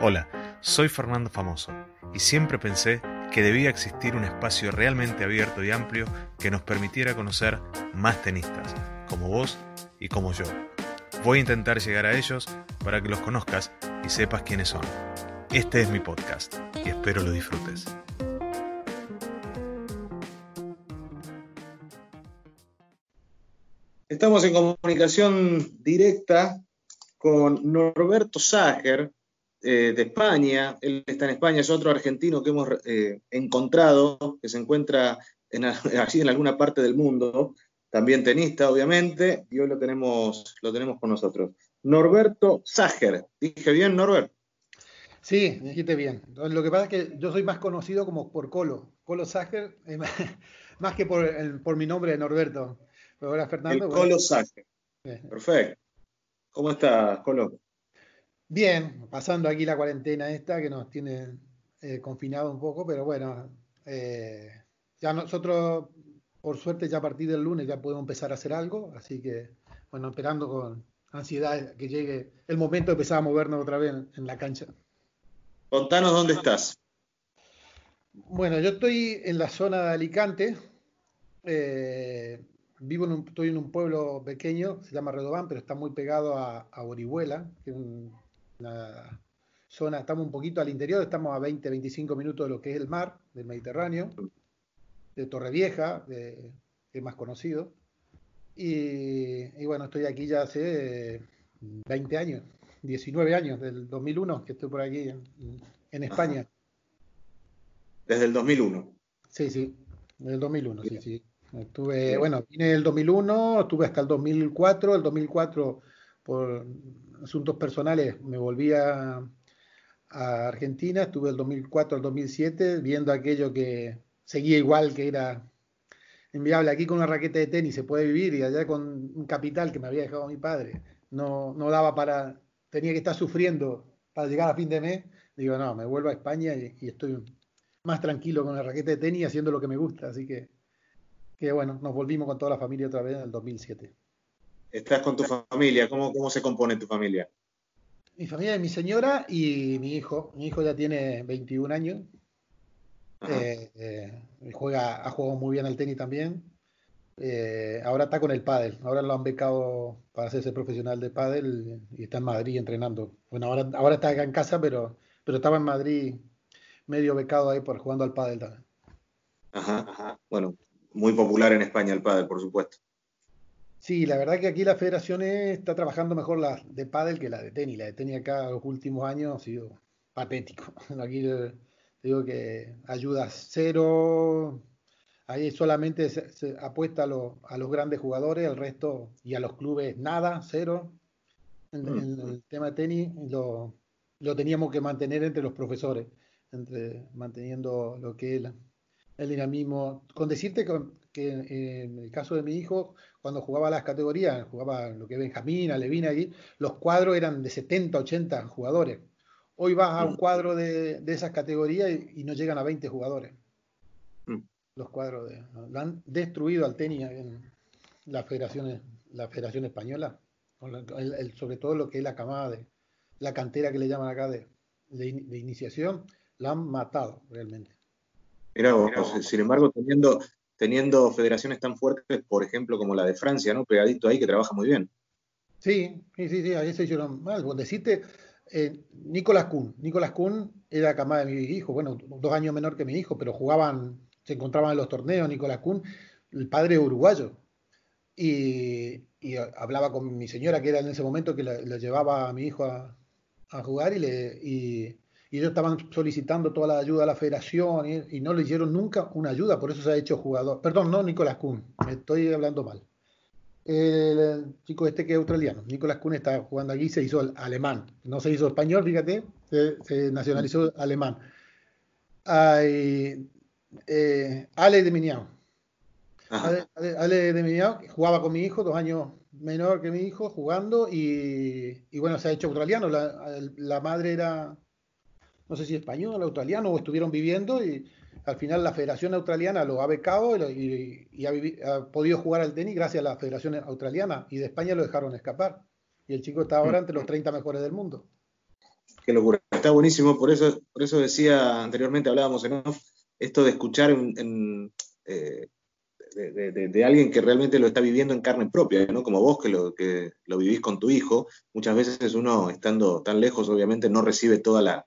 Hola, soy Fernando Famoso y siempre pensé que debía existir un espacio realmente abierto y amplio que nos permitiera conocer más tenistas, como vos y como yo. Voy a intentar llegar a ellos para que los conozcas y sepas quiénes son. Este es mi podcast y espero lo disfrutes. Estamos en comunicación directa con Norberto Sager, eh, de España. Él está en España, es otro argentino que hemos eh, encontrado, que se encuentra en, allí en alguna parte del mundo, también tenista, obviamente, y hoy lo tenemos, lo tenemos con nosotros. Norberto Sager. ¿Dije bien, Norbert? Sí, dijiste bien. Lo que pasa es que yo soy más conocido como por Colo. Colo Sager, más que por, por mi nombre de Norberto. ahora Fernando. El Colo Sager. Perfecto. ¿Cómo estás, Colo? Bien, pasando aquí la cuarentena esta que nos tiene eh, confinado un poco, pero bueno, eh, ya nosotros, por suerte, ya a partir del lunes ya podemos empezar a hacer algo, así que, bueno, esperando con ansiedad que llegue el momento de empezar a movernos otra vez en, la cancha. Contanos dónde estás. Bueno, yo estoy en la zona de Alicante. Eh, vivo en un, estoy en un pueblo pequeño, se llama Redobán, pero está muy pegado a, a Orihuela, que es un, la zona, estamos un poquito al interior, estamos a 20, 25 minutos de lo que es el mar, del Mediterráneo, de Torrevieja, de, que es más conocido. Y, bueno, estoy aquí ya hace 20 años, 19 años, del 2001 que estoy por aquí en, España. Desde el 2001. Sí, sí, desde el 2001, sí, sí. Estuve, bueno, vine el 2001, estuve hasta el 2004, el 2004 por asuntos personales me volví a, Argentina, estuve del 2004 al 2007 viendo aquello que seguía igual, que era enviable. Aquí con una raqueta de tenis se puede vivir y allá con un capital que me había dejado mi padre, no, no daba para, tenía que estar sufriendo para llegar a fin de mes. Digo, no, me vuelvo a España y, estoy más tranquilo con la raqueta de tenis haciendo lo que me gusta. Así que, que bueno, nos volvimos con toda la familia otra vez en el 2007. Estás con tu familia, ¿cómo, cómo se compone tu familia? Mi familia es mi señora y mi hijo. Mi hijo ya tiene 21 años. Eh, eh, juega, ha jugado muy bien al tenis también. Eh, ahora está con el pádel. Ahora lo han becado para hacerse profesional de pádel y está en Madrid entrenando. Bueno, ahora, ahora está acá en casa, pero, pero estaba en Madrid medio becado ahí por jugando al pádel también. Ajá, ajá. Bueno, muy popular en España el pádel, por supuesto. Sí, la verdad que aquí la federación está trabajando mejor la de pádel que la de tenis. La de tenis acá los últimos años ha sido patético. Aquí digo que ayuda cero. Ahí solamente se, apuesta a, los grandes jugadores, el resto y a los clubes nada, cero. En, mm. el tema de tenis lo, teníamos que mantener entre los profesores, entre manteniendo lo que es el dinamismo. Con decirte que, en el caso de mi hijo, cuando jugaba las categorías, jugaba lo que es Benjamín, Alevina allí, los cuadros eran de 70, 80 jugadores. Hoy vas a un mm. cuadro de, esas categorías y, no llegan a 20 jugadores. Mm. Los cuadros de, lo han destruido al tenis en la federación, la federación española, sobre todo lo que es la camada de la cantera que le llaman acá de, de iniciación, la han matado realmente. Mira, sin embargo, teniendo, teniendo federaciones tan fuertes, por ejemplo, como la de Francia, ¿no? Pegadito ahí, que trabaja muy bien. Sí, sí, sí, ahí se hicieron mal. Vos deciste, eh, Nicolás Kuhn. Nicolás Kuhn era camada de mi hijo, bueno, dos años menor que mi hijo, pero jugaban, se encontraban en los torneos. Nicolás Kuhn, el padre uruguayo. Y, hablaba con mi señora, que era en ese momento que le, llevaba a mi hijo a, jugar y le. Y, y ellos estaban solicitando toda la ayuda a la federación y, no le hicieron nunca una ayuda, por eso se ha hecho jugador. Perdón, no Nicolás Kuhn, me estoy hablando mal. El, chico este que es australiano, Nicolás Kuhn está jugando aquí, se hizo alemán, no se hizo español, fíjate, se, nacionalizó alemán. Hay, eh, Ale de Miniao. Ale, de Miniao, jugaba con mi hijo, dos años menor que mi hijo, jugando, y, bueno, se ha hecho australiano. la madre era no sé si español, australiano, o estuvieron viviendo y al final la Federación Australiana lo ha becado y, ha, podido jugar al tenis gracias a la Federación Australiana y de España lo dejaron escapar. Y el chico está ahora entre los 30 mejores del mundo. qué locura. Está buenísimo, por eso, por eso decía anteriormente, hablábamos en off, esto de escuchar en, eh, de, alguien que realmente lo está viviendo en carne propia, ¿no? Como vos que lo, que lo vivís con tu hijo. Muchas veces uno, estando tan lejos, obviamente no recibe toda la,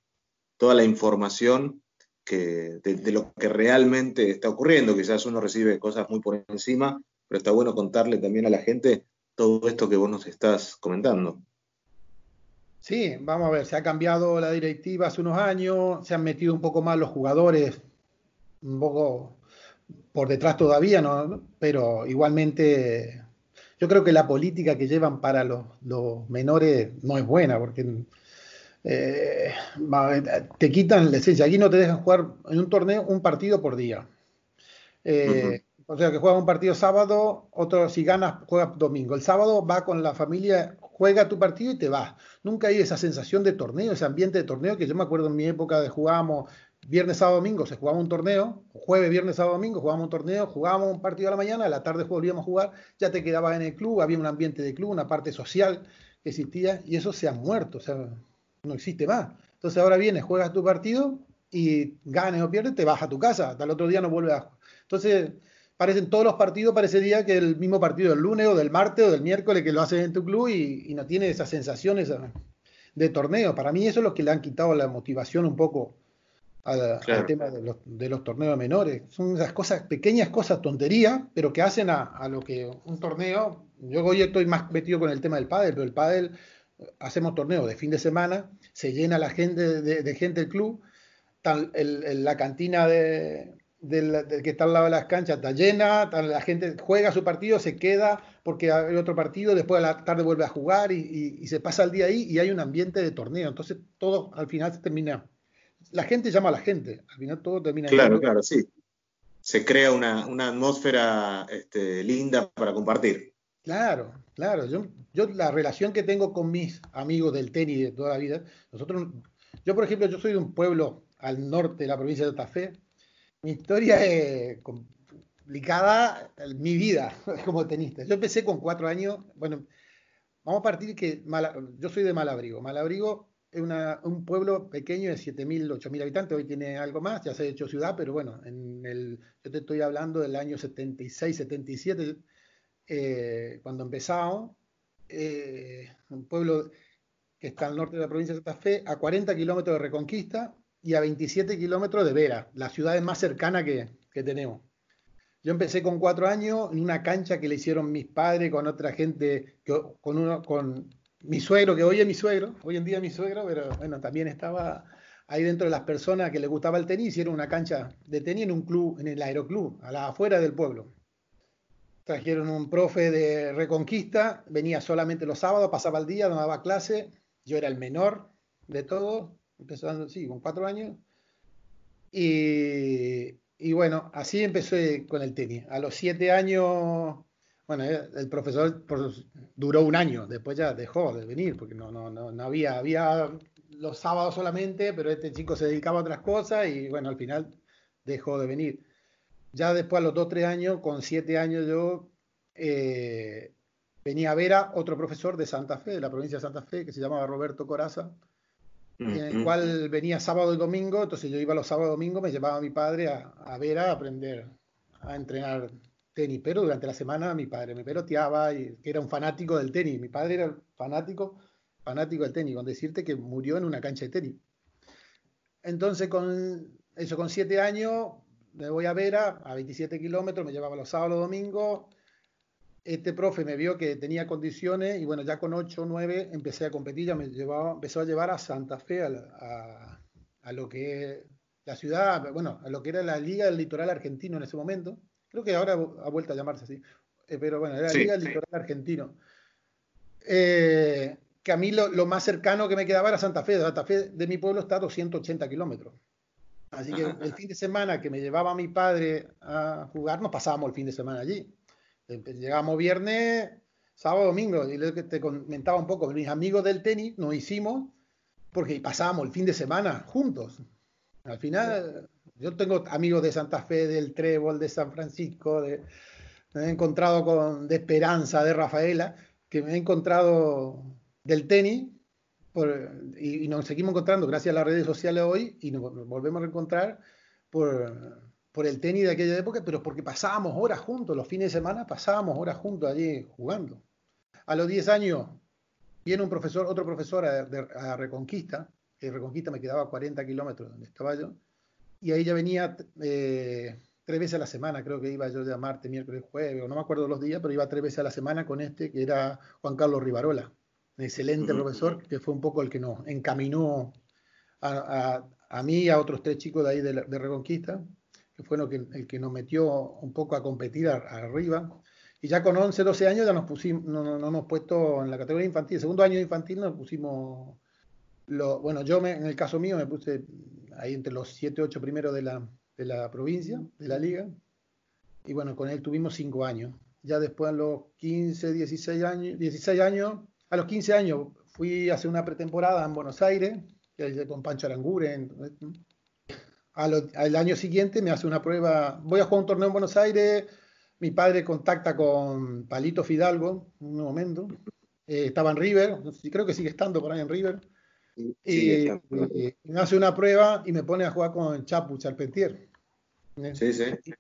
toda la información que, de, lo que realmente está ocurriendo. Quizás uno recibe cosas muy por encima, pero está bueno contarle también a la gente todo esto que vos nos estás comentando. Sí, vamos a ver, se ha cambiado la directiva hace unos años, se han metido un poco más los jugadores, un poco por detrás todavía, ¿no? pero igualmente yo creo que la política que llevan para los, menores no es buena, porque eh, te quitan la esencia. Aquí no te dejan jugar en un torneo un partido por día. Eh, o sea, que juegas un partido sábado, otro si ganas, juegas domingo. El sábado va con la familia, juega tu partido y te vas. Nunca hay esa sensación de torneo, ese ambiente de torneo que yo me acuerdo en mi época de jugábamos viernes, sábado, domingo se jugaba un torneo, jueves, viernes, sábado, domingo jugábamos un torneo, jugábamos un partido a la mañana, a la tarde volvíamos a jugar, ya te quedabas en el club, había un ambiente de club, una parte social que existía y eso se ha muerto, o sea, no existe más. Entonces ahora vienes, juegas tu partido y ganes o pierdes, te vas a tu casa, hasta el otro día no vuelves a... Entonces, parecen todos los partidos, parece día que el mismo partido del lunes o del martes o del miércoles que lo haces en tu club y, no tiene esas sensaciones de torneo. Para mí eso es lo que le han quitado la motivación un poco al, tema de los, de los, torneos menores. Son esas cosas, pequeñas cosas, tonterías, pero que hacen a, lo que un torneo. Yo hoy estoy más metido con el tema del pádel, pero el pádel hacemos torneos de fin de semana, se llena la gente de, gente del club, la cantina de, del, que está al lado de las canchas está llena, la gente juega su partido, se queda porque hay otro partido, después a la tarde vuelve a jugar y, se pasa el día ahí y hay un ambiente de torneo. Entonces todo al final se termina la gente llama a la gente, al final todo termina. Claro, claro, sí. Se crea una, atmósfera este, linda para compartir. Claro, claro. Yo, yo la relación que tengo con mis amigos del tenis de toda la vida, nosotros, yo por ejemplo, yo soy de un pueblo al norte de la provincia de Fe. Mi historia es complicada, mi vida como tenista. Yo empecé con cuatro años, bueno, vamos a partir que yo soy de Malabrigo. Malabrigo es un pueblo pequeño de 7.000, 8.000 habitantes, hoy tiene algo más, ya se ha hecho ciudad, pero bueno, en el, yo te estoy hablando del año 76, 77, eh, cuando empezamos, eh, un pueblo que está al norte de la provincia de Santa Fe, a 40 kilómetros de Reconquista y a 27 kilómetros de Vera, la ciudad más cercana que, que tenemos. Yo empecé con cuatro años en una cancha que le hicieron mis padres con otra gente, con, uno, con mi suegro, que hoy es mi suegro, hoy en día es mi suegro, pero bueno, también estaba ahí dentro de las personas que le gustaba el tenis, hicieron una cancha de tenis en un club, en el aeroclub, a la afuera del pueblo. Trajeron un profe de Reconquista, venía solamente los sábados, pasaba el día, no daba clase, yo era el menor de todos, empezando, sí, con cuatro años. Y, y bueno, así empecé con el tenis. A los siete años bueno, el profesor duró un año, después ya dejó de venir, porque no, no, no, había, había los sábados solamente, pero este chico se dedicaba a otras cosas y bueno, al final dejó de venir. Ya después a los dos, tres años, con siete años yo, eh, venía a ver a otro profesor de Santa Fe, de la provincia de Santa Fe, que se llamaba Roberto Coraza, en el cual venía sábado y domingo, entonces yo iba los sábados y domingos, me llevaba a mi padre a, a Vera a aprender a entrenar tenis, pero durante la semana mi padre me peloteaba y era un fanático del tenis. Mi padre era fanático, fanático del tenis, con decirte que murió en una cancha de tenis. Entonces, con eso, con siete años, me voy a Vera, a 27 kilómetros, me llevaba los sábados domingos. Este profe me vio que tenía condiciones y bueno, ya con 8 o 9 empecé a competir, ya me llevaba, empezó a llevar a Santa Fe, a, a lo que es la ciudad, bueno, a lo que era la Liga del Litoral Argentino en ese momento Creo que ahora ha vuelto a llamarse así. Eh, pero bueno, era la Liga del Litoral Argentino. Eh, que a mí lo, más cercano que me quedaba era Santa Fe. Santa Fe de mi pueblo está a 280 kilómetros. Así que el fin de semana que me llevaba mi padre a jugar, nos pasábamos el fin de semana allí. Llegábamos viernes, sábado, domingo. Y lo que te comentaba un poco, mis amigos del tenis nos hicimos porque pasábamos el fin de semana juntos. Al final, yo tengo amigos de Santa Fe, del Trébol, de San Francisco, de, me he encontrado con de Esperanza, de Rafaela, que me he encontrado del tenis, y, nos seguimos encontrando gracias a las redes sociales hoy y nos volvemos a reencontrar por, por el tenis de aquella época, pero porque pasábamos horas juntos, los fines de semana pasábamos horas juntos allí jugando. A los 10 años viene un profesor, otro profesor a, Reconquista, que Reconquista me quedaba a 40 kilómetros donde estaba yo, y ahí ya venía eh, tres veces a la semana, creo que iba yo de martes, miércoles, jueves, o no me acuerdo los días, pero iba tres veces a la semana con este, que era Juan Carlos Rivarola, excelente profesor, que fue un poco el que nos encaminó a, mí y a otros tres chicos de ahí de, de Reconquista, que fue que, el que nos metió un poco a competir arriba. Y ya con 11, 12 años ya nos pusimos, no, no, hemos puesto en la categoría infantil, segundo año infantil nos pusimos, lo, bueno, yo en el caso mío me puse ahí entre los 7, 8 primeros de la, de la provincia, de la liga. Y bueno, con él tuvimos 5 años. Ya después a los 15, 16 años, 16 años, a los 15 años fui a hacer una pretemporada en Buenos Aires, con Pancho Aranguren, al, año siguiente me hace una prueba, voy a jugar un torneo en Buenos Aires, mi padre contacta con Palito Fidalgo, en un momento, eh, estaba en River, creo que sigue estando por ahí en River, y, me hace una prueba y me pone a jugar con Chapu Charpentier. Sí, sí.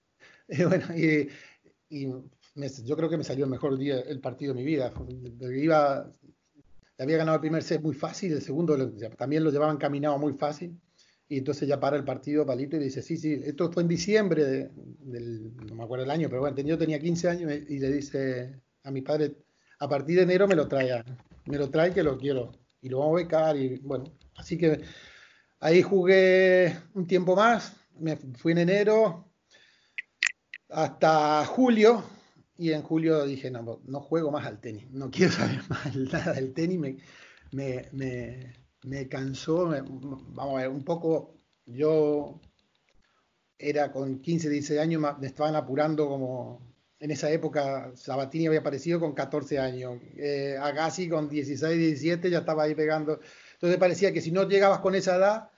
Y, bueno, y, yo creo que me salió el mejor día el partido de mi vida. Iba, había ganado el primer set muy fácil, el segundo también lo llevaban caminado muy fácil. Y entonces ya para el partido Palito y dice, sí, sí, esto fue en diciembre del, no me acuerdo el año, pero bueno, yo tenía 15 años y le dice a mi padre, a partir de enero me lo trae, me lo trae que lo quiero. Y lo vamos a becar y bueno, así que ahí jugué un tiempo más, me fui en enero hasta julio y en julio dije, no, no juego más al tenis, no quiero saber más nada del tenis, me, me me cansó, vamos a ver, un poco, yo era con 15, 16 años, me estaban apurando como, en esa época Sabatini había aparecido con 14 años, eh, Agassi con 16, 17 ya estaba ahí pegando, entonces parecía que si no llegabas con esa edad,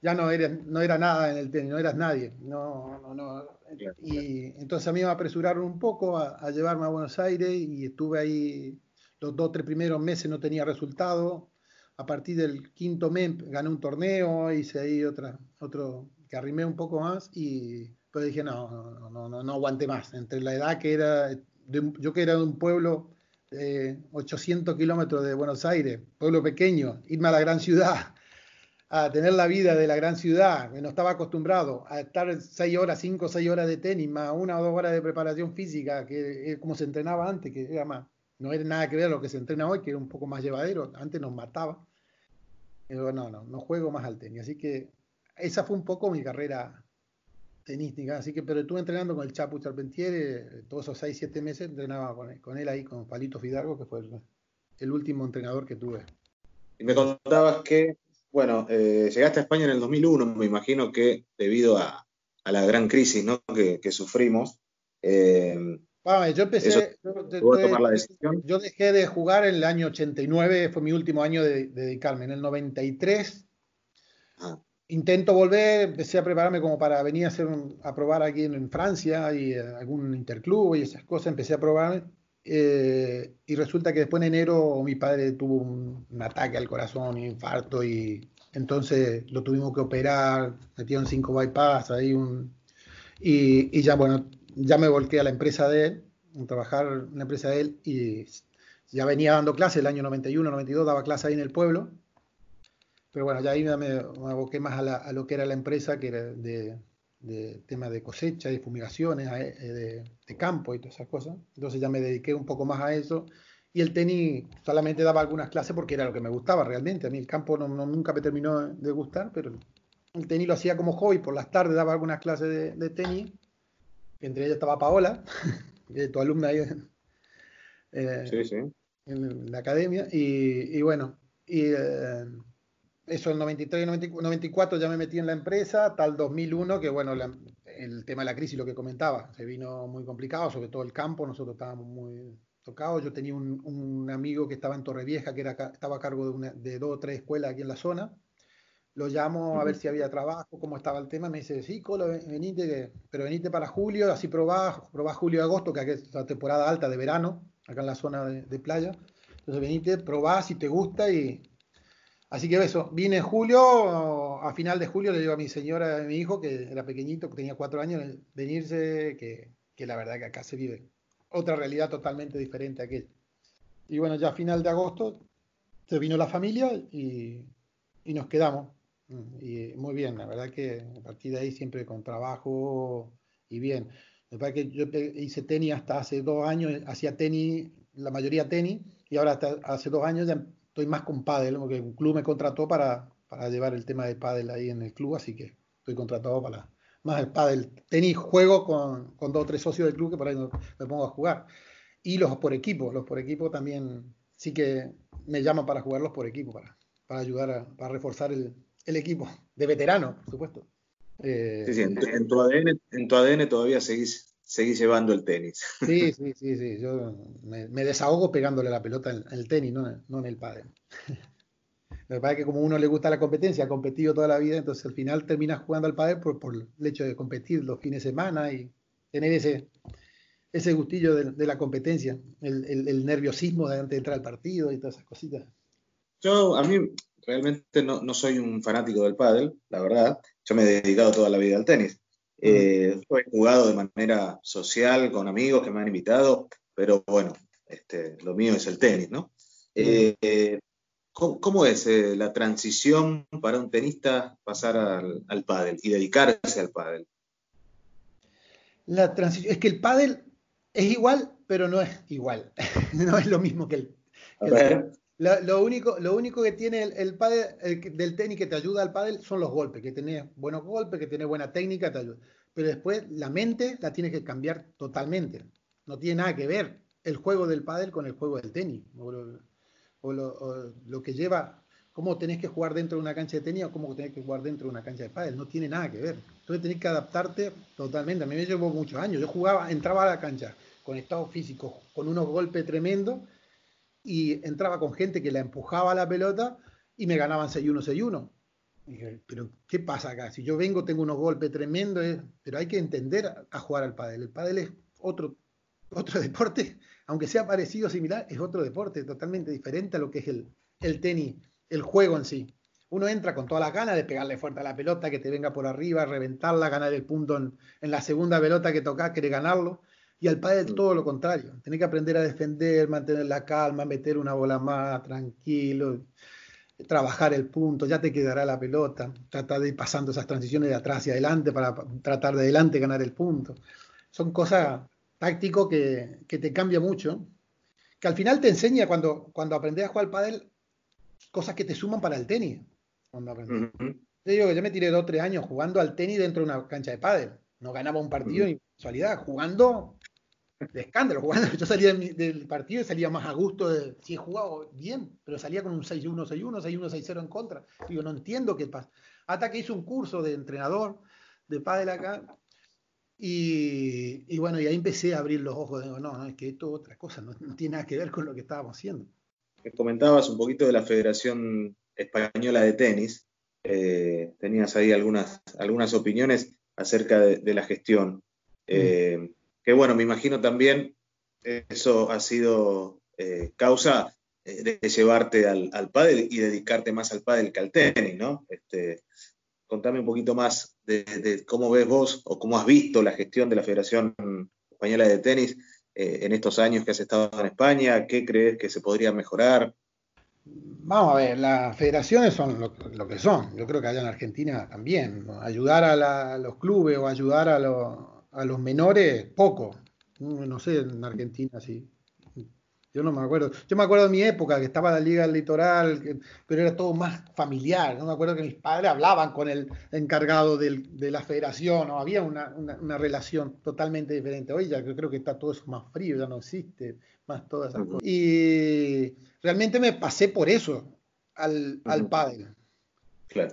ya no era, no era nada en el tenis, no eras nadie, no, no, no. Y entonces a mí me apresuraron un poco a, a llevarme a Buenos Aires y estuve ahí los dos, tres primeros meses no tenía resultado, a partir del quinto mes gané un torneo, hice ahí otra, otro que arrimé un poco más y pues dije, no, no, no, no, no aguanté más. Entre la edad que era, yo que era de un pueblo de 800 kilómetros de Buenos Aires, pueblo pequeño, irme a la gran ciudad, a tener la vida de la gran ciudad, que no estaba acostumbrado a estar seis horas, cinco o seis horas de tenis, más una o dos horas de preparación física, que es como se entrenaba antes, que era más, no era nada que ver a lo que se entrena hoy, que era un poco más llevadero, antes nos mataba. Y no, no, no juego más al tenis. Así que esa fue un poco mi carrera tenística. Así que, pero estuve entrenando con el Chapu Charpentier, todos esos 6, 7 meses entrenaba con él, ahí, con Palito Fidalgo, que fue el, último entrenador que tuve. Y me contabas que, bueno, eh, llegaste a España en el 2001, me imagino que debido a, la gran crisis ¿no? que, sufrimos. Eh, yo empecé, yo, dejé de jugar en el año 89, fue mi último año de, dedicarme. En el 93 ah. intento volver, empecé a prepararme como para venir a, hacer a probar aquí en, Francia y eh, algún interclub y esas cosas, empecé a probar. Eh, y resulta que después en enero mi padre tuvo un, ataque al corazón, un infarto y entonces lo tuvimos que operar, metieron cinco bypass, ahí un, y, y ya bueno, ya me volqué a la empresa de él, a trabajar en la empresa de él y ya venía dando clases el año 91, 92, daba clases ahí en el pueblo. Pero bueno, ya ahí me, me aboqué más a, lo que era la empresa, que era de, de tema de cosecha y fumigaciones, eh, de, campo y todas esas cosas. Entonces ya me dediqué un poco más a eso. Y el tenis solamente daba algunas clases porque era lo que me gustaba realmente. A mí el campo no, nunca me terminó de gustar, pero el tenis lo hacía como hobby. Por las tardes daba algunas clases de, de tenis entre ellas estaba Paola, que es tu alumna ahí eh, en la academia, y, bueno, y eh, eso en 93 y 94 ya me metí en la empresa, tal 2001, que bueno, el tema de la crisis, lo que comentaba, se vino muy complicado, sobre todo el campo, nosotros estábamos muy tocados, yo tenía un, amigo que estaba en Torrevieja, que era, estaba a cargo de, de dos o tres escuelas aquí en la zona, lo llamo a ver si había trabajo, cómo estaba el tema, me dice, sí, Colo, venite, pero venite para julio, así probá, probá julio y agosto, que es la temporada alta de verano, acá en la zona de, playa. Entonces venite, probá si te gusta y Así que eso, vine en julio, a final de julio le digo a mi señora, a mi hijo, que era pequeñito, que tenía cuatro años, venirse, que, que la verdad que acá se vive otra realidad totalmente diferente a aquella. Y bueno, ya a final de agosto se vino la familia y, y nos quedamos. Y muy bien, la verdad que a partir de ahí siempre con trabajo y bien. Me que yo hice tenis hasta hace dos años, hacía tenis, la mayoría tenis, y ahora hasta hace dos años ya estoy más con pádel, porque un club me contrató para, para llevar el tema de pádel ahí en el club, así que estoy contratado para más el pádel. Tenis juego con, con dos o tres socios del club que por ahí me pongo a jugar. Y los por equipo, los por equipo también sí que me llaman para jugarlos por equipo, para, para ayudar a para reforzar el, el equipo, de veterano, por supuesto. Eh, sí, sí, en, tu, ADN, en tu ADN todavía seguís, seguís llevando el tenis. Sí, sí, sí, sí. Yo me, desahogo pegándole la pelota en, el tenis, no, en el pádel. Me parece que como a uno le gusta la competencia, ha competido toda la vida, entonces al final terminas jugando al pádel por, por el hecho de competir los fines de semana y tener ese, ese gustillo de, la competencia, el, el, nerviosismo de antes de entrar al partido y todas esas cositas. Yo, a mí, realmente no, no, soy un fanático del pádel, la verdad. Yo me he dedicado toda la vida al tenis. Eh, he jugado de manera social con amigos que me han invitado, pero bueno, este, lo mío es el tenis, ¿no? Eh, ¿cómo, es eh, la transición para un tenista pasar al, al pádel y dedicarse al pádel? La transición, es que el pádel es igual, pero no es igual. no es lo mismo que el, lo, único, lo único que tiene el, el del tenis que te ayuda al pádel son los golpes, que tenés buenos golpes, que tenés buena técnica, te ayuda. Pero después la mente la tienes que cambiar totalmente. No tiene nada que ver el juego del pádel con el juego del tenis. O lo, que lleva, cómo tenés que jugar dentro de una cancha de tenis o cómo tenés que jugar dentro de una cancha de pádel. No tiene nada que ver. Entonces tenés que adaptarte totalmente. A mí me llevó muchos años. Yo jugaba, entraba a la cancha con estado físico, con unos golpes tremendos y entraba con gente que la empujaba a la pelota y me ganaban 6-1, 6-1. Dije, pero ¿qué pasa acá? Si yo vengo, tengo unos golpes tremendos, eh, pero hay que entender a, jugar al pádel. El pádel es otro, otro deporte, aunque sea parecido, similar, es otro deporte totalmente diferente a lo que es el, el tenis, el juego en sí. Uno entra con todas las ganas de pegarle fuerte a la pelota, que te venga por arriba, reventarla, ganar el punto en, la segunda pelota que toca, quiere ganarlo. Y al pádel mm. todo lo contrario. Tenés que aprender a defender, mantener la calma, meter una bola más tranquilo, trabajar el punto, ya te quedará la pelota, tratar de ir pasando esas transiciones de atrás y adelante para tratar de adelante ganar el punto. Son cosas tácticos que, que te cambia mucho, que al final te enseña cuando, cuando aprendes a jugar al pádel cosas que te suman para el tenis. Cuando aprendes. Yo digo que yo me tiré dos o tres años jugando al tenis dentro de una cancha de pádel. No ganaba un partido ni casualidad, jugando de escándalo. Jugando, yo salía del partido y salía más a gusto. De, si he jugado bien, pero salía con un 6-1, 6-1, 6-1, 6-0 en contra. Digo, no entiendo qué pasa. Hasta que hice un curso de entrenador de pádel acá. Y, y, bueno, y ahí empecé a abrir los ojos. Digo, no, no, es que esto es otra cosa, no, tiene nada que ver con lo que estábamos haciendo. Comentabas un poquito de la Federación Española de Tenis. Eh, tenías ahí algunas, algunas opiniones acerca de, la gestión. Mm. Que bueno, me imagino también eso ha sido eh, causa eh, de llevarte al, al pádel y dedicarte más al pádel que al tenis, ¿no? Este, contame un poquito más de, cómo ves vos o cómo has visto la gestión de la Federación Española de Tenis eh, en estos años que has estado en España, qué crees que se podría mejorar. Vamos a ver, las federaciones son lo, que son. Yo creo que allá en Argentina también. Ayudar a, los clubes o ayudar a los a los menores, poco. No sé, en Argentina sí. Yo no me acuerdo. Yo me acuerdo de mi época, que estaba la Liga del Litoral, pero era todo más familiar. No me acuerdo que mis padres hablaban con el encargado de la federación, o había una, relación totalmente diferente. Hoy ya creo que está todo eso más frío, ya no existe más todas esas cosas. Y realmente me pasé por eso al, al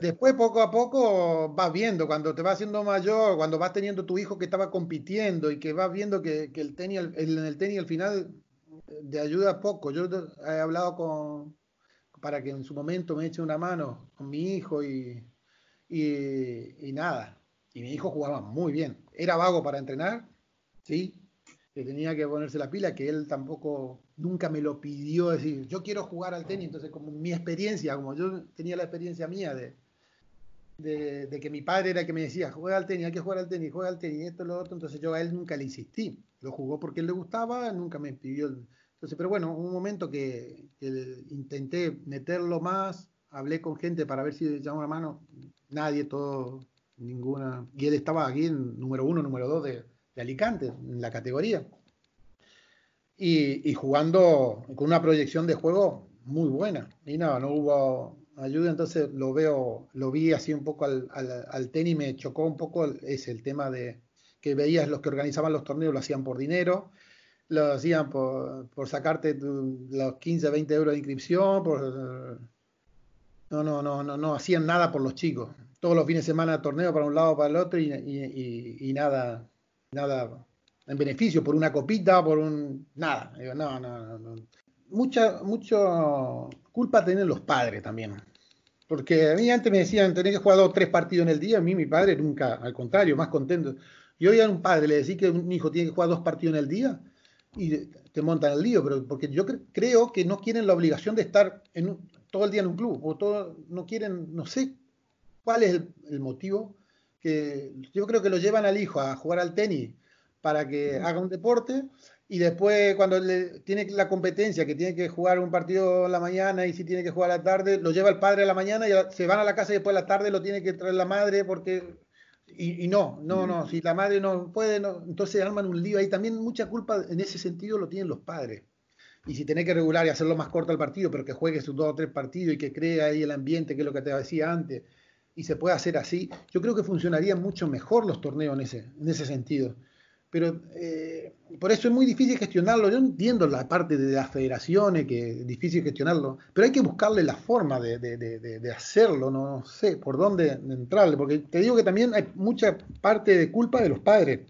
Después, poco a poco, vas viendo, cuando te vas haciendo mayor, cuando vas teniendo tu hijo que estaba compitiendo y que vas viendo que, el tenis, el, el tenis al final te ayuda poco. Yo he hablado con, para que en su momento me eche una mano con mi hijo y, y, nada. Y mi hijo jugaba muy bien. Era vago para entrenar, sí, que tenía que ponerse la pila, que él tampoco nunca me lo pidió, decir, yo quiero jugar al tenis, entonces como mi experiencia, como yo tenía la experiencia mía de, de, que mi padre era el que me decía, juega al tenis, hay que jugar al tenis, juega al tenis, esto, lo otro, entonces yo a él nunca le insistí, lo jugó porque él le gustaba, nunca me pidió, entonces, pero bueno, un momento que, intenté meterlo más, hablé con gente para ver si le echaba una mano, nadie, todo, ninguna, y él estaba aquí en número uno, número dos de de Alicante, en la categoría. Y, jugando con una proyección de juego muy buena. Y nada, no, hubo ayuda, entonces lo veo, lo vi así un poco al, al, tenis, me chocó un poco es el tema de que veías los que organizaban los torneos lo hacían por dinero, lo hacían por, sacarte los 15, 20 euros de inscripción, por, no, no, no, no, no hacían nada por los chicos. Todos los fines de semana torneo para un lado, para el otro y, y nada, nada en beneficio, por una copita, por un. nada. no, no, no. Mucha, mucho culpa tienen los padres también. Porque a mí antes me decían, tenés que jugar dos tres partidos en el día. A mí, mi padre, nunca, al contrario, más contento. Y hoy a un padre le decís que un hijo tiene que jugar dos partidos en el día y te montan el lío, pero porque yo creo que no quieren la obligación de estar todo el día en un club, o todo, no quieren, no sé cuál es el motivo yo creo que lo llevan al hijo a jugar al tenis para que haga un deporte y después cuando le, tiene la competencia que tiene que jugar un partido en la mañana y si tiene que jugar a la tarde, lo lleva el padre a la mañana y se van a la casa y después a la tarde lo tiene que traer la madre porque y, no, no, no, si la madre no puede, no, entonces arman un lío. Ahí también mucha culpa en ese sentido lo tienen los padres. Y si tenés que regular y hacerlo más corto el partido, pero que juegue sus dos o tres partidos y que crea ahí el ambiente, que es lo que te decía antes, y se puede hacer así, yo creo que funcionarían mucho mejor los torneos en ese, en ese sentido. Pero eh, por eso es muy difícil gestionarlo. Yo entiendo la parte de las federaciones, que es difícil gestionarlo, pero hay que buscarle la forma de, de, hacerlo, no sé por dónde entrarle, porque te digo que también hay mucha parte de culpa de los padres.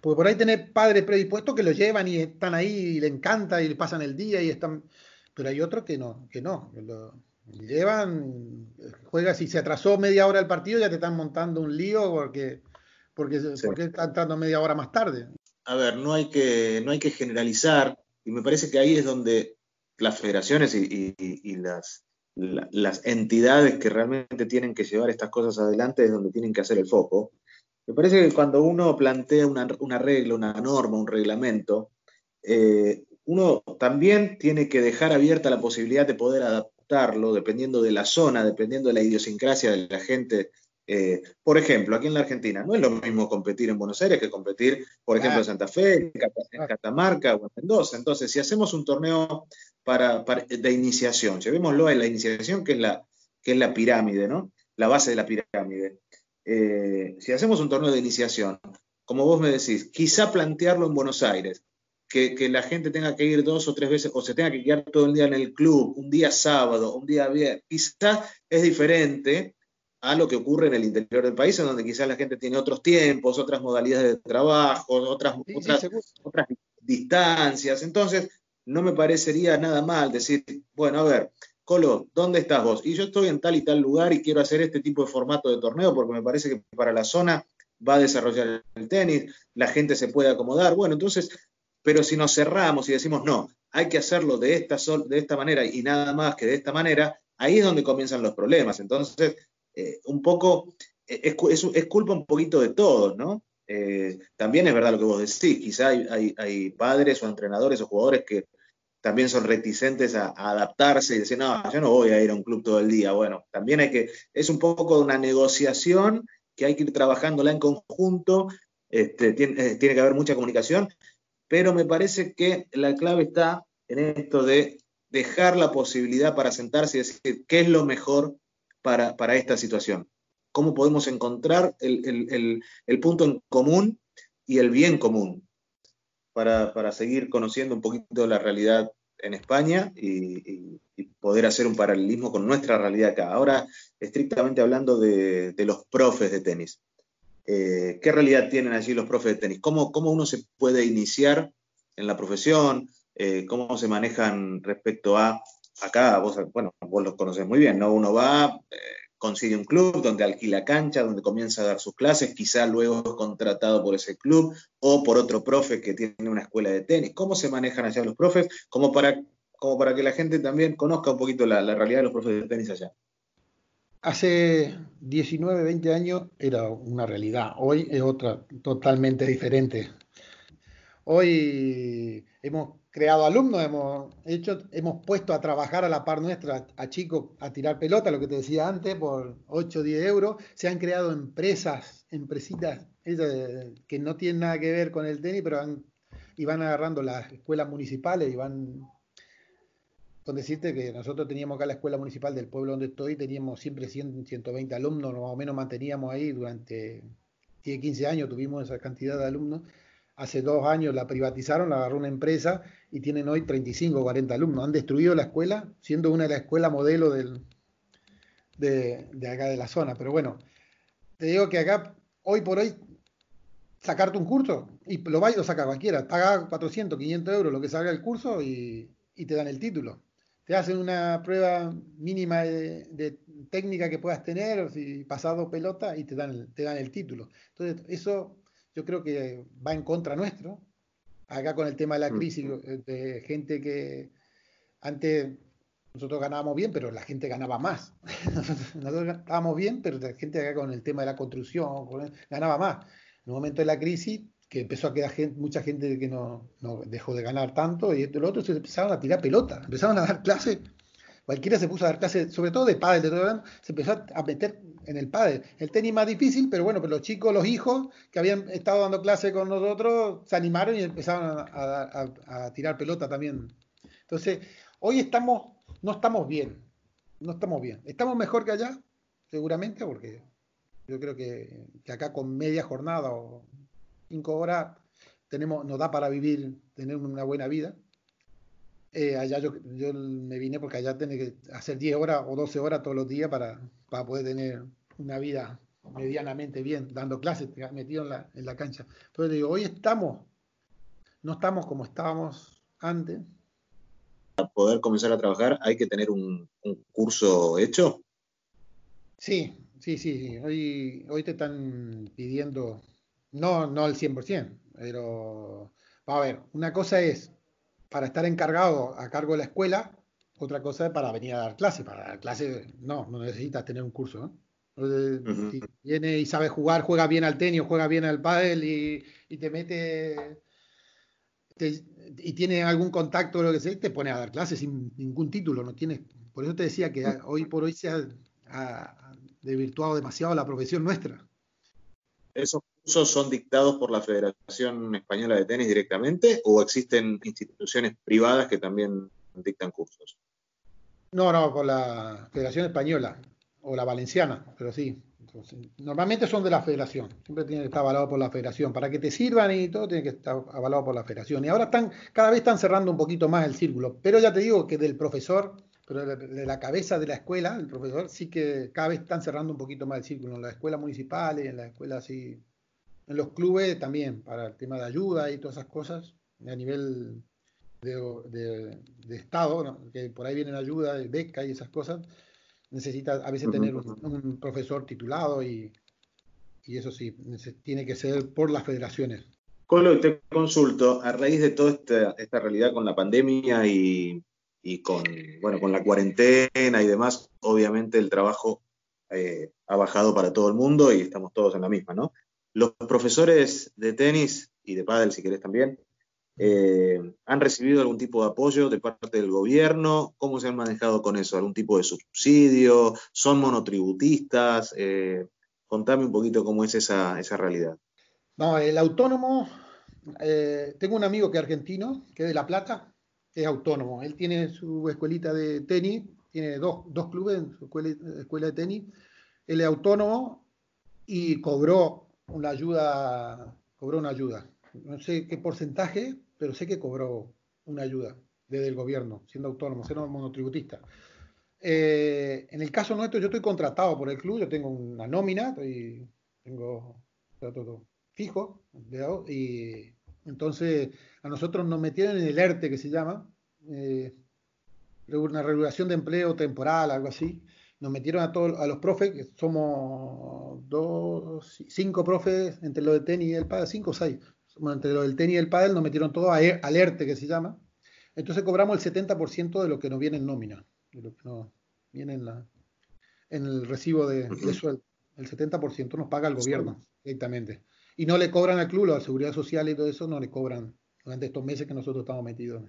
Porque por ahí tener padres predispuestos que lo llevan y están ahí y le encanta y le pasan el día y están... Pero hay otros que no, que no. Que Llevan, juega, si se atrasó media hora el partido, ya te están montando un lío porque, porque, porque está entrando media hora más tarde. A ver, no hay que, no hay que generalizar, y me parece que ahí es donde las federaciones y, las, las entidades que realmente tienen que llevar estas cosas adelante es donde tienen que hacer el foco. Me parece que cuando uno plantea una, una regla, una norma, un reglamento, eh, uno también tiene que dejar abierta la posibilidad de poder adaptar dependiendo de la zona, dependiendo de la idiosincrasia de la gente. Eh, por ejemplo, aquí en la Argentina, no es lo mismo competir en Buenos Aires que competir, por ejemplo, en Santa Fe, en Catamarca o en Mendoza. Entonces, si hacemos un torneo para, de iniciación, llevémoslo a la iniciación, que es la, que es la pirámide, ¿no? La base de la pirámide. Eh, si hacemos un torneo de iniciación, como vos me decís, quizá plantearlo en Buenos Aires, que, la gente tenga que ir dos o tres veces o se tenga que quedar todo el día en el club, un día sábado, un día viernes, quizás es diferente a lo que ocurre en el interior del país, en donde quizás la gente tiene otros tiempos, otras modalidades de trabajo, otras, otras, distancias. Entonces, no me parecería nada mal decir, bueno, a ver, Colo, ¿dónde estás vos? Y yo estoy en tal y tal lugar y quiero hacer este tipo de formato de torneo porque me parece que para la zona va a desarrollar el tenis, la gente se puede acomodar. Bueno, entonces pero si nos cerramos y decimos, no, hay que hacerlo de esta, de esta manera y nada más que de esta manera, ahí es donde comienzan los problemas. Entonces, eh, un poco, eh, es, culpa un poquito de todos, ¿no? Eh, también es verdad lo que vos decís, quizá hay, padres o entrenadores o jugadores que también son reticentes a, adaptarse y decir, no, yo no voy a ir a un club todo el día. Bueno, también hay que, es un poco una negociación que hay que ir trabajándola en conjunto, este, tiene, tiene que haber mucha comunicación pero me parece que la clave está en esto de dejar la posibilidad para sentarse y decir qué es lo mejor para, esta situación. ¿Cómo podemos encontrar el, punto en común y el bien común para, seguir conociendo un poquito la realidad en España y, poder hacer un paralelismo con nuestra realidad acá? Ahora, estrictamente hablando de los profes de tenis. Eh, ¿Qué realidad tienen allí los profes de tenis? ¿Cómo, cómo uno se puede iniciar en la profesión? Eh, ¿Cómo se manejan respecto a acá? Vos, bueno, vos los conocés muy bien, ¿no? Uno va, eh, consigue un club, donde alquila cancha, donde comienza a dar sus clases, quizá luego es contratado por ese club o por otro profe que tiene una escuela de tenis. ¿Cómo se manejan allá los profes? Como para, como para que la gente también conozca un poquito la, la realidad de los profes de tenis allá. Hace 19, 20 años era una realidad, hoy es otra totalmente diferente. Hoy hemos creado alumnos, hemos hecho, hemos puesto a trabajar a la par nuestra a chicos a tirar pelota, lo que te decía antes, por 8 o 10 euros. Se han creado empresas, empresitas que no tienen nada que ver con el tenis, pero van, y van agarrando las escuelas municipales y van con decirte que nosotros teníamos acá la escuela municipal del pueblo donde estoy, teníamos siempre 100, 120 alumnos, más o menos manteníamos ahí durante 10, 15 años, tuvimos esa cantidad de alumnos hace dos años la privatizaron, la agarró una empresa y tienen hoy 35 o 40 alumnos. Han destruido la escuela, siendo una de las escuelas modelo del, de, acá de la zona. Pero bueno, te digo que acá, hoy por hoy, sacarte un curso, y lo va a sacar cualquiera, paga 400, 500 euros lo que salga el curso y, te dan el título. Te hacen una prueba mínima de, técnica que puedas tener, si pasado pelota, y te dan, te dan el título. Entonces, eso yo creo que va en contra nuestro. Acá con el tema de la mm. crisis, de gente que antes nosotros ganábamos bien, pero la gente ganaba más. nosotros estábamos bien, pero la gente acá con el tema de la construcción ganaba más. En un momento de la crisis, que empezó a quedar mucha gente que no, dejó de ganar tanto, y lo otro se empezaron a tirar pelota, empezaron a dar clases Cualquiera se puso a dar clases, sobre todo de pádel, de todo, se empezó a meter en el pádel. El tenis más difícil, pero bueno, pero los chicos, los hijos que habían estado dando clases con nosotros, se animaron y empezaron a, tirar pelota también. Entonces, hoy estamos, no estamos bien, no estamos bien. Estamos mejor que allá, seguramente, porque yo creo que, que acá con media jornada o cinco horas tenemos, nos da para vivir, tener una buena vida eh, allá yo, me vine porque allá tenía que hacer 10 horas o 12 horas todos los días para, para poder tener una vida medianamente bien, dando clases, metido en la, en la cancha. Entonces digo, hoy estamos, no estamos como estábamos antes. Para poder comenzar a trabajar hay que tener un, curso hecho. Sí, sí, sí, Hoy, hoy te están pidiendo, no, no al 100%, pero, a ver, una cosa es para estar encargado a cargo de la escuela, otra cosa es para venir a dar clase. Para dar clase, no, no necesitas tener un curso. Si viene y sabe jugar, juega bien al tenis, juega bien al pádel y, te mete y tiene algún contacto o lo que sea, te pone a dar clases sin ningún título. No tiene, por eso te decía que hoy por hoy se ha, ha desvirtuado demasiado la profesión nuestra. Esos cursos son dictados por la Federación Española de Tenis directamente o existen instituciones privadas que también dictan cursos? No, no, por la Federación Española o la Valenciana, pero sí. normalmente son de la Federación, siempre tiene que estar avalado por la Federación. Para que te sirvan y todo, tiene que estar avalado por la Federación. Y ahora están, cada vez están cerrando un poquito más el círculo. Pero ya te digo que del profesor, pero de la cabeza de la escuela, el profesor, sí que cada vez están cerrando un poquito más el círculo. En las escuelas municipales, en las escuelas así en los clubes también, para el tema de ayuda y todas esas cosas, a nivel de, Estado, que por ahí vienen ayuda, beca y esas cosas, necesita a veces tener un, profesor titulado y, eso sí, tiene que ser por las federaciones. Colo, te consulto, a raíz de toda esta, realidad con la pandemia y, con, bueno, con la cuarentena y demás, obviamente el trabajo eh, ha bajado para todo el mundo y estamos todos en la misma, ¿no? Los profesores de tenis y de pádel, si querés también, eh, ¿han recibido algún tipo de apoyo de parte del gobierno? ¿Cómo se han manejado con eso? ¿Algún tipo de subsidio? ¿Son monotributistas? Eh, contame un poquito cómo es esa, realidad. No, el autónomo, eh, tengo un amigo que es argentino, que es de La Plata, es autónomo. Él tiene su escuelita de tenis, tiene dos, clubes en su escuela de tenis. Él es autónomo y cobró una ayuda, cobró una ayuda. No sé qué porcentaje, pero sé que cobró una ayuda desde el gobierno, siendo autónomo, siendo monotributista. Eh, en el caso nuestro, yo estoy contratado por el club, yo tengo una nómina, tengo todo fijo, y entonces a nosotros nos metieron en el ERTE, que se llama, eh, una regulación de empleo temporal, algo así, nos metieron a todos a los profes, que somos dos, cinco profes entre lo de tenis y el pádel, cinco o seis, entre lo del tenis y el pádel nos metieron todo a alerte que se llama. Entonces cobramos el 70% de lo que nos viene en nómina, de lo que nos viene en, la, en el recibo de, sueldo. El 70% nos paga el gobierno directamente. Y no le cobran al club, la seguridad social y todo eso no le cobran durante estos meses que nosotros estamos metidos.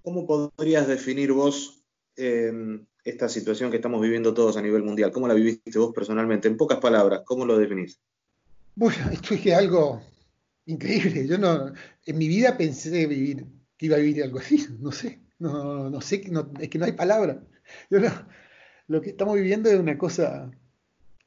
¿Cómo podrías definir vos eh, esta situación que estamos viviendo todos a nivel mundial? ¿Cómo la viviste vos personalmente? En pocas palabras, ¿cómo lo definís? Bueno, esto es algo increíble. Yo no, en mi vida pensé vivir, que iba a vivir algo así. No sé, no, no sé, es que no hay palabra. Yo lo que estamos viviendo es una cosa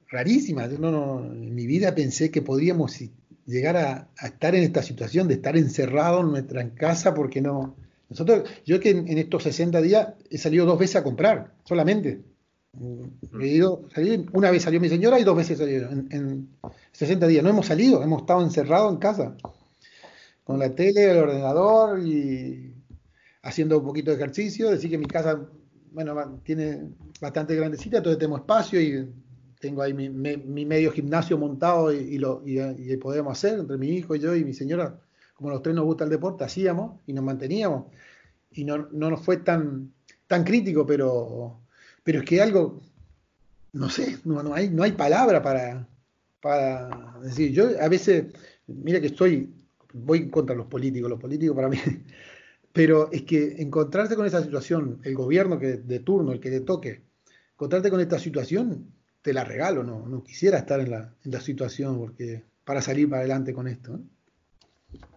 rarísima. Yo no, en mi vida pensé que podríamos llegar a, estar en esta situación de estar encerrado en nuestra casa porque no. Nosotros, yo que en, estos 60 días he salido dos veces a comprar, solamente. He ido, una vez salió mi señora y dos veces salieron en, en 60 días. No hemos salido, hemos estado encerrados en casa, con la tele, el ordenador y haciendo un poquito de ejercicio. Decir que mi casa, bueno, tiene bastante grandecita, entonces tenemos espacio y tengo ahí mi, medio gimnasio montado y, lo y, podemos hacer entre mi hijo y yo y mi señora, como los tres nos gusta el deporte, hacíamos y nos manteníamos. Y no, no nos fue tan, tan crítico, pero, pero es que algo, no sé, no, no, hay, no hay palabra para, para decir. Yo a veces, mira que estoy, voy contra los políticos, los políticos para mí, pero es que encontrarte con esa situación, el gobierno que de turno, el que te toque, encontrarte con esta situación te la regalo, no, no quisiera estar en la, en la situación porque para salir para adelante con esto.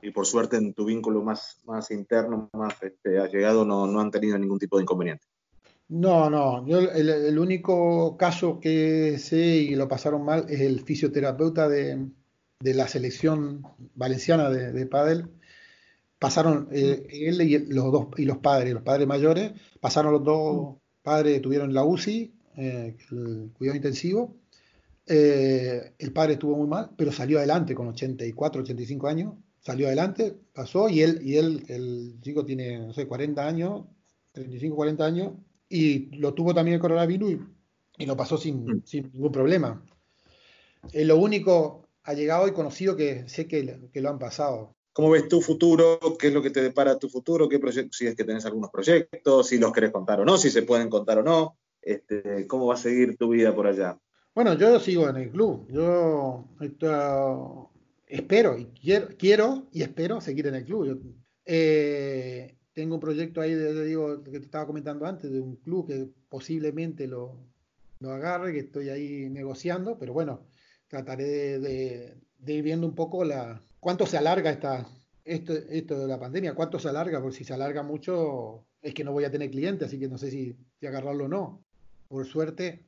Y por suerte en tu vínculo más, más interno, más este, allegado, no, no han tenido ningún tipo de inconveniente. No, no, yo el, único caso que sé y lo pasaron mal es el fisioterapeuta de, de la selección valenciana de, de pádel. Pasaron eh, él y los dos y los padres, los padres mayores, pasaron los dos padres, tuvieron la UCI eh, el cuidado intensivo. Eh, el padre estuvo muy mal, pero salió adelante con 84, 85 años. Salió adelante, pasó y él, y él el chico tiene, no sé, 40 años, 35, 40 años, y lo tuvo también el coronavirus y, lo pasó sin, mm. sin ningún problema. Es lo único llegado y conocido que sé que, que lo han pasado. ¿Cómo ves tu futuro? ¿Qué es lo que te depara tu futuro? ¿Qué proyectos, si es que tenés algunos proyectos, si los querés contar o no, si se pueden contar o no? Este, ¿Cómo va a seguir tu vida por allá? Bueno, yo sigo en el club. Yo espero y quiero, quiero, y espero seguir en el club. Eh, tengo un proyecto ahí, de, digo, que te estaba comentando antes, de un club que posiblemente lo, agarre, que estoy ahí negociando, pero bueno, trataré de, ir viendo un poco la cuánto se alarga esta, esto, esto de la pandemia, cuánto se alarga, porque si se alarga mucho es que no voy a tener clientes, así que no sé si, si agarrarlo o no por suerte,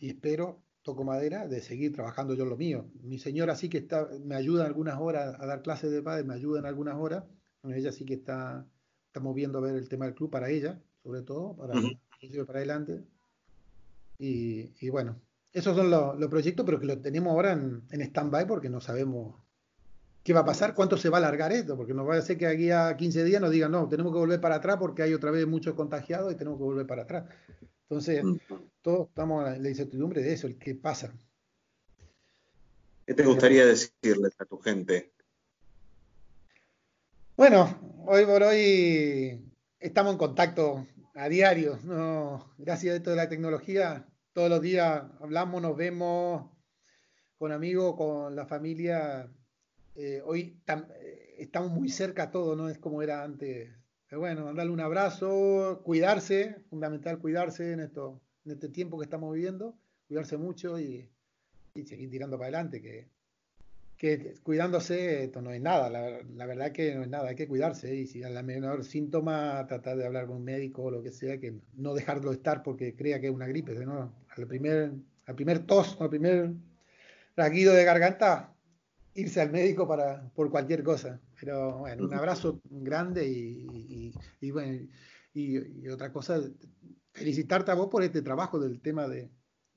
y espero, toco madera, de seguir trabajando yo lo mío. Mi señora sí que está, me ayuda en algunas horas a dar clases de padre, me ayuda en algunas horas. ella sí que está, estamos viendo a ver el tema del club para ella, sobre todo, para uh para adelante. Y, bueno, esos son los, proyectos, pero que los tenemos ahora en, en stand-by porque no sabemos qué va a pasar, cuánto se va a alargar esto, porque nos va a ser que aquí a 15 días nos digan, no, tenemos que volver para atrás porque hay otra vez muchos contagiados y tenemos que volver para atrás. Entonces, todos estamos en la incertidumbre de eso, el qué pasa. ¿Qué te gustaría decirles a tu gente? Bueno, hoy por hoy estamos en contacto a diario, gracias a esto de la tecnología, todos los días hablamos, nos vemos con amigos, con la familia. Eh, hoy eh, estamos muy cerca todos, no es como era antes bueno, mandarle un abrazo, cuidarse, fundamental cuidarse en, esto, en este tiempo que estamos viviendo, cuidarse mucho y, seguir tirando para adelante, que, que, cuidándose esto no es nada, la, verdad que no es nada, hay que cuidarse y si a la menor síntoma tratar de hablar con un médico o lo que sea, que no dejarlo estar porque crea que es una gripe, ¿no? al primer, al primer tos, al primer raguido de garganta, irse al médico para, por cualquier cosa. Pero bueno, un abrazo grande y, bueno, y, otra cosa, felicitarte a vos por este trabajo del tema de,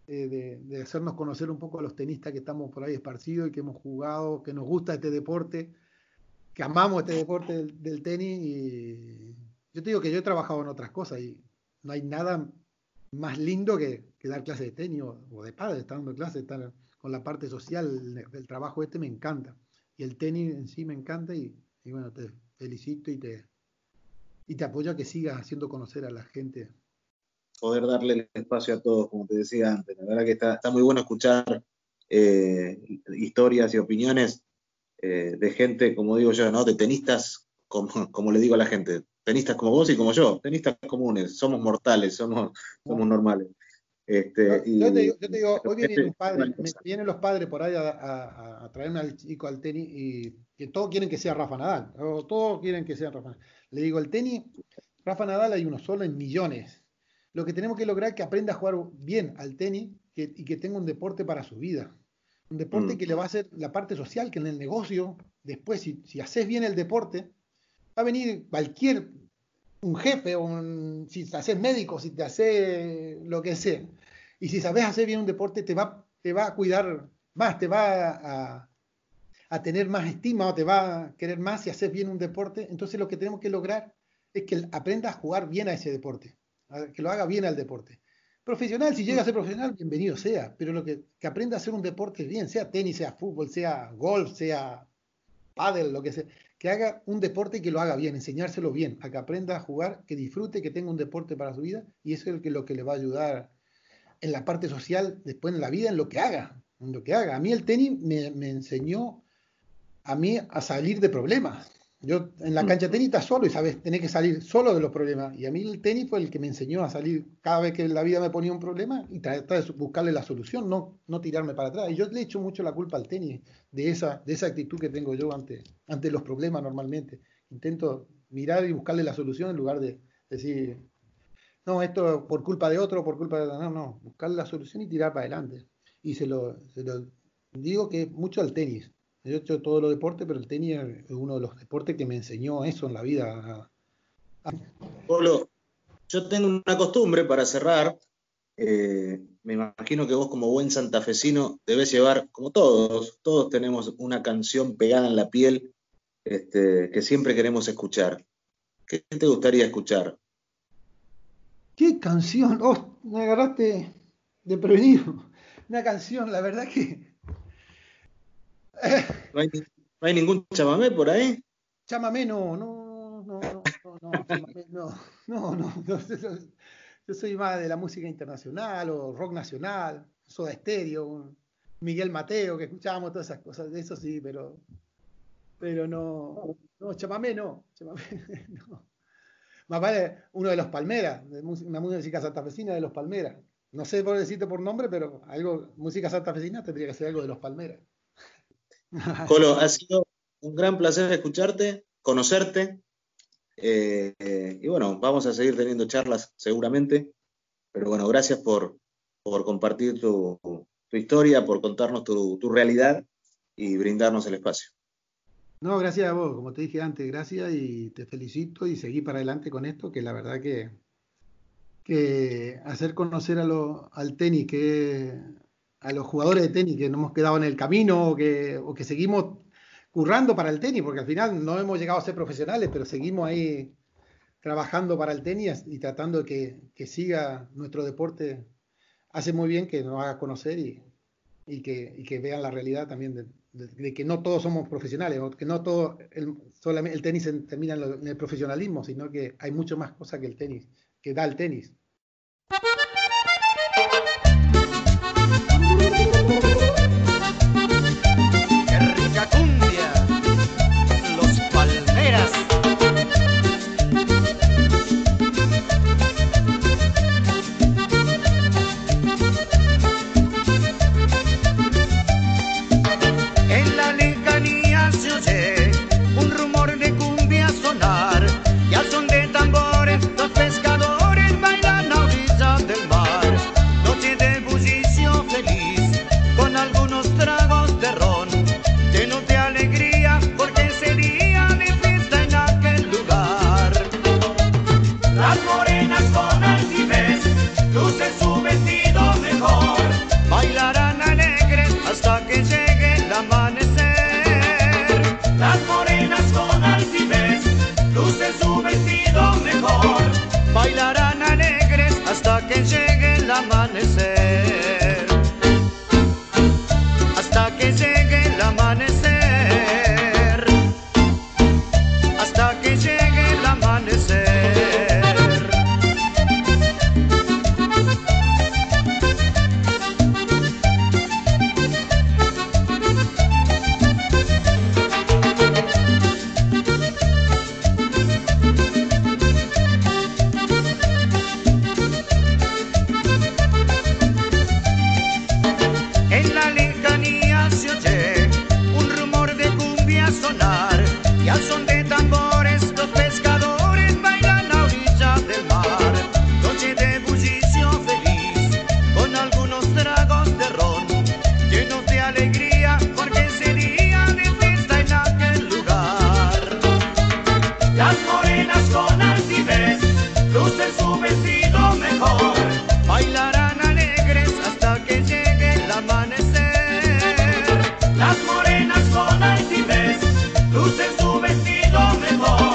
de, hacernos conocer un poco a los tenistas que estamos por ahí esparcidos y que hemos jugado, que nos gusta este deporte, que amamos este deporte del, del tenis. Y yo te digo que yo he trabajado en otras cosas y no hay nada más lindo que, dar clases de tenis o, de padre, estar dando clases, estar con la parte social del trabajo este me encanta. Y el tenis en sí me encanta y, bueno, te felicito y te, y te apoyo a que sigas haciendo conocer a la gente. Poder darle el espacio a todos, como te decía antes. La verdad que está, muy bueno escuchar eh, historias y opiniones eh, de gente, como digo yo, ¿no? De tenistas, como, como le digo a la gente, tenistas como vos y como yo, tenistas comunes, somos mortales, somos, somos normales. Este, yo, te digo, hoy vienen, vienen los padres por ahí a, traerme al chico al tenis y que todos quieren que sea Rafa Nadal, o todos quieren que sea Rafa Nadal. Le digo, el tenis, Rafa Nadal hay uno solo en millones. Lo que tenemos que lograr es que aprenda a jugar bien al tenis y que tenga un deporte para su vida. Un deporte mm. que le va a hacer la parte social, que en el negocio, después, si, si haces bien el deporte, va a venir cualquier, un jefe, un, si te haces médico, si te haces lo que sea. Y si sabes hacer bien un deporte, te va, te va a cuidar más, te va a, a tener más estima o te va a querer más si haces bien un deporte. Entonces lo que tenemos que lograr es que aprenda a jugar bien a ese deporte, que lo haga bien al deporte. Profesional, si llega a ser profesional, bienvenido sea, pero lo que, que aprenda a hacer un deporte bien, sea tenis, sea fútbol, sea golf, sea pádel, lo que sea, que haga un deporte y que lo haga bien, enseñárselo bien, a que aprenda a jugar, que disfrute, que tenga un deporte para su vida, y eso es lo que le va a ayudar en la parte social, después en la vida, en lo que haga, en lo que haga. A mí el tenis me, me enseñó a mí a salir de problemas. Yo en la mm. cancha de tenis estás solo y sabes, tenés que salir solo de los problemas. Y a mí el tenis fue el que me enseñó a salir cada vez que la vida me ponía un problema y tratar de buscarle la solución, no, no tirarme para atrás. Y yo le echo mucho la culpa al tenis de esa, de esa actitud que tengo yo ante, ante los problemas normalmente. Intento mirar y buscarle la solución en lugar de decir, no, esto por culpa de otro, por culpa de otro. No, no, buscarle la solución y tirar para adelante. Y se lo, se lo digo que mucho al tenis. Yo he hecho todos los deportes, pero el tenis es uno de los deportes que me enseñó eso en la vida. Polo, yo tengo una costumbre para cerrar. Eh, me imagino que vos como buen santafesino debes llevar, como todos, todos tenemos una canción pegada en la piel este, que siempre queremos escuchar. ¿Qué te gustaría escuchar? ¿Qué canción? Oh, me agarraste de prevenido. Una canción, la verdad que ¿No hay, no hay ningún chamamé por ahí? Chamamé no, no, no, no, no, no, chamamé, no, no, no, no, Yo soy más de la música internacional o rock nacional, Soda Stereo, Miguel Mateo, que escuchábamos todas esas cosas, de eso sí, pero, pero no, no, chamamé no, chamamé no. Más vale uno de los Palmeras, una música santafesina de los Palmeras. No sé por decirte por nombre, pero algo, música santafesina tendría que ser algo de los Palmeras. Colo, ha sido un gran placer escucharte, conocerte. Eh, y bueno, vamos a seguir teniendo charlas seguramente. Pero bueno, gracias por, compartir tu, historia, por contarnos tu, realidad y brindarnos el espacio. No, gracias a vos, como te dije antes, gracias y te felicito y seguí para adelante con esto, que la verdad que, que hacer conocer a lo, al tenis, que a los jugadores de tenis que no hemos quedado en el camino o que, o que seguimos currando para el tenis, porque al final no hemos llegado a ser profesionales, pero seguimos ahí trabajando para el tenis y tratando de que, que siga nuestro deporte. Hace muy bien que nos haga conocer y, y, que, y que, vean la realidad también de, que no todos somos profesionales, que no todo el, solamente el tenis termina en, en el profesionalismo, sino que hay mucho más cosas que el tenis, que da el tenis. vestido mejor.